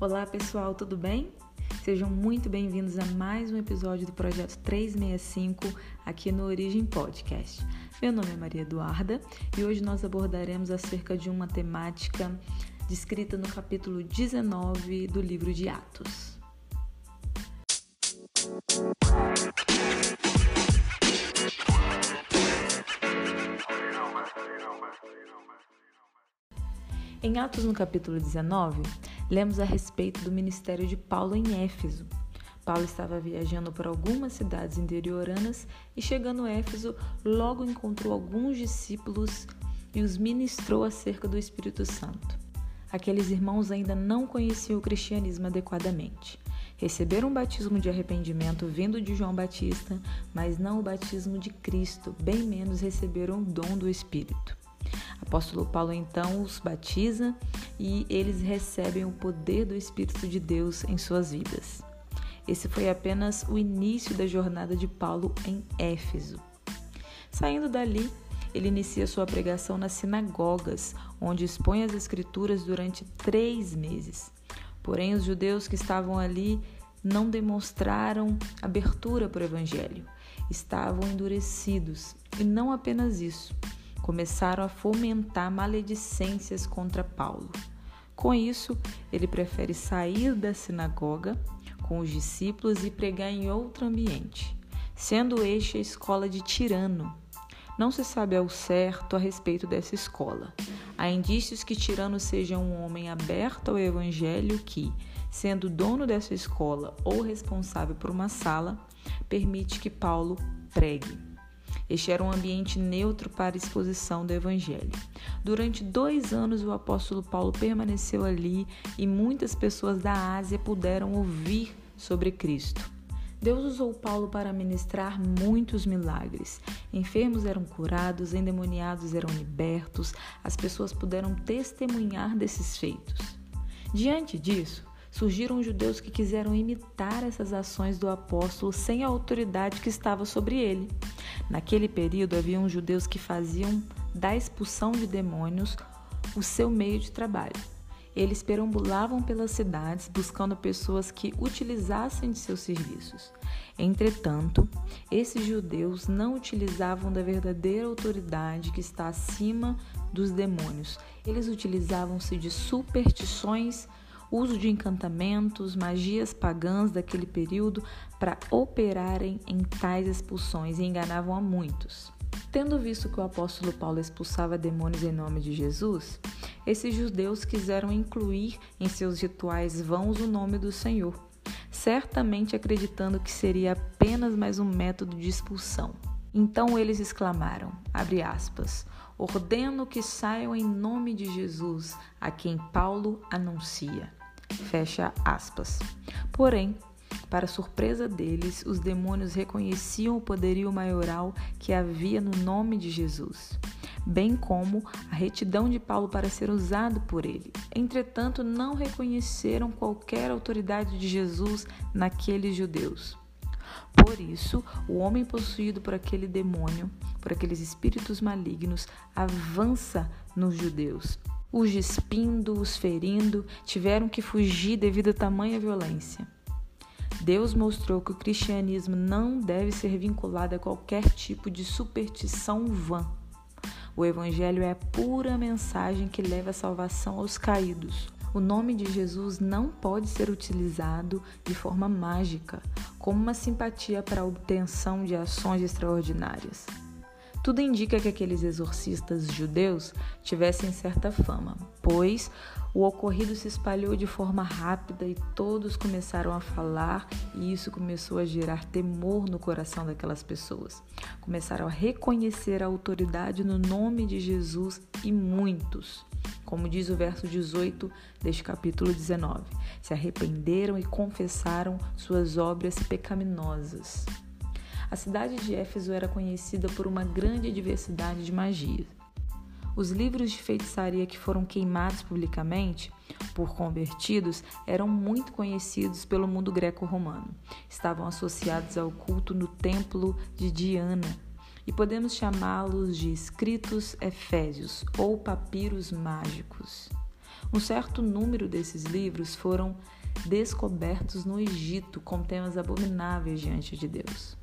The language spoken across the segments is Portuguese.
Olá pessoal, tudo bem? Sejam muito bem-vindos a mais um episódio do projeto 365 aqui no Origem Podcast. Meu nome é Maria Eduarda e hoje nós abordaremos acerca de uma temática descrita no capítulo 19 do livro de Atos. Em Atos, no capítulo 19, lemos a respeito do ministério de Paulo em Éfeso. Paulo estava viajando por algumas cidades interioranas e, chegando a Éfeso, logo encontrou alguns discípulos e os ministrou acerca do Espírito Santo. Aqueles irmãos ainda não conheciam o cristianismo adequadamente. Receberam o batismo de arrependimento vindo de João Batista, mas não o batismo de Cristo, bem menos receberam o dom do Espírito. Apóstolo Paulo então os batiza e eles recebem o poder do Espírito de Deus em suas vidas. Esse foi apenas o início da jornada de Paulo em Éfeso. Saindo dali, ele inicia sua pregação nas sinagogas, onde expõe as Escrituras durante três meses. Porém, os judeus que estavam ali não demonstraram abertura para o Evangelho, estavam endurecidos. E não apenas isso, começaram a fomentar maledicências contra Paulo. Com isso, ele prefere sair da sinagoga com os discípulos e pregar em outro ambiente, sendo este a escola de Tirano. Não se sabe ao certo a respeito dessa escola. Há indícios que Tirano seja um homem aberto ao evangelho que, sendo dono dessa escola ou responsável por uma sala, permite que Paulo pregue. Este era um ambiente neutro para a exposição do Evangelho. Durante dois anos, o apóstolo Paulo permaneceu ali e muitas pessoas da Ásia puderam ouvir sobre Cristo. Deus usou Paulo para ministrar muitos milagres. Enfermos eram curados, endemoniados eram libertos, as pessoas puderam testemunhar desses feitos. Diante disso, surgiram judeus que quiseram imitar essas ações do apóstolo sem a autoridade que estava sobre ele. Naquele período, haviam judeus que faziam da expulsão de demônios o seu meio de trabalho. Eles perambulavam pelas cidades buscando pessoas que utilizassem de seus serviços. Entretanto, esses judeus não utilizavam da verdadeira autoridade que está acima dos demônios. Eles utilizavam-se de superstições uso de encantamentos, magias pagãs daquele período para operarem em tais expulsões e enganavam a muitos. Tendo visto que o apóstolo Paulo expulsava demônios em nome de Jesus, esses judeus quiseram incluir em seus rituais vãos o nome do Senhor, certamente acreditando que seria apenas mais um método de expulsão. Então eles exclamaram, abre aspas, ordeno que saiam em nome de Jesus, a quem Paulo anuncia. Fecha aspas. Porém, para surpresa deles, os demônios reconheciam o poderio maioral que havia no nome de Jesus, bem como a retidão de Paulo para ser usado por ele. Entretanto, não reconheceram qualquer autoridade de Jesus naqueles judeus. Por isso, o homem possuído por aquele demônio, por aqueles espíritos malignos, avança nos judeus os despindo, os ferindo, tiveram que fugir devido a tamanha violência. Deus mostrou que o cristianismo não deve ser vinculado a qualquer tipo de superstição vã. O Evangelho é a pura mensagem que leva a salvação aos caídos. O nome de Jesus não pode ser utilizado de forma mágica, como uma simpatia para a obtenção de ações extraordinárias. Tudo indica que aqueles exorcistas judeus tivessem certa fama, pois o ocorrido se espalhou de forma rápida e todos começaram a falar, e isso começou a gerar temor no coração daquelas pessoas. Começaram a reconhecer a autoridade no nome de Jesus e muitos, como diz o verso 18 deste capítulo 19, se arrependeram e confessaram suas obras pecaminosas. A cidade de Éfeso era conhecida por uma grande diversidade de magias. Os livros de feitiçaria que foram queimados publicamente por convertidos eram muito conhecidos pelo mundo greco-romano. Estavam associados ao culto no templo de Diana e podemos chamá-los de escritos efésios ou papiros mágicos. Um certo número desses livros foram descobertos no Egito com temas abomináveis diante de Deus.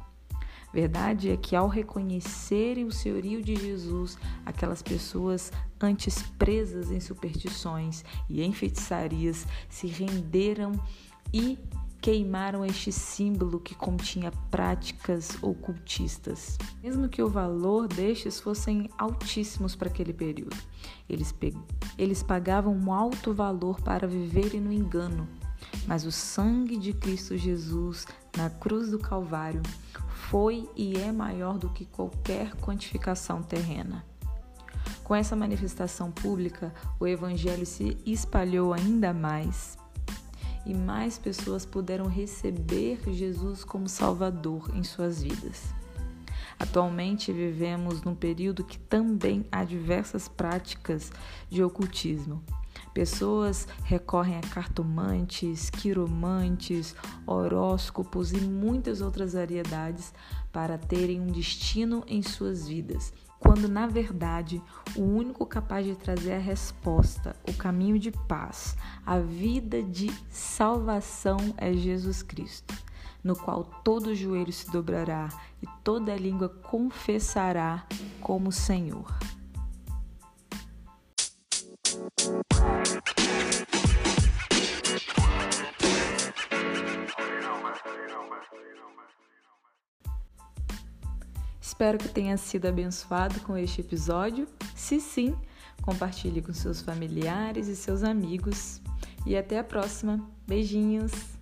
Verdade é que ao reconhecerem o senhorio de Jesus, aquelas pessoas antes presas em superstições e em feitiçarias se renderam e queimaram este símbolo que continha práticas ocultistas. Mesmo que o valor destes fossem altíssimos para aquele período, eles, eles pagavam um alto valor para viverem no engano. Mas o sangue de Cristo Jesus na cruz do Calvário foi e é maior do que qualquer quantificação terrena. Com essa manifestação pública, o Evangelho se espalhou ainda mais e mais pessoas puderam receber Jesus como Salvador em suas vidas. Atualmente vivemos num período que também há diversas práticas de ocultismo. Pessoas recorrem a cartomantes, quiromantes, horóscopos e muitas outras variedades para terem um destino em suas vidas quando na verdade o único capaz de trazer a resposta, o caminho de paz, a vida de salvação é Jesus Cristo, no qual todo joelho se dobrará e toda língua confessará como Senhor. Espero que tenha sido abençoado com este episódio. Se sim, compartilhe com seus familiares e seus amigos. E até a próxima. Beijinhos!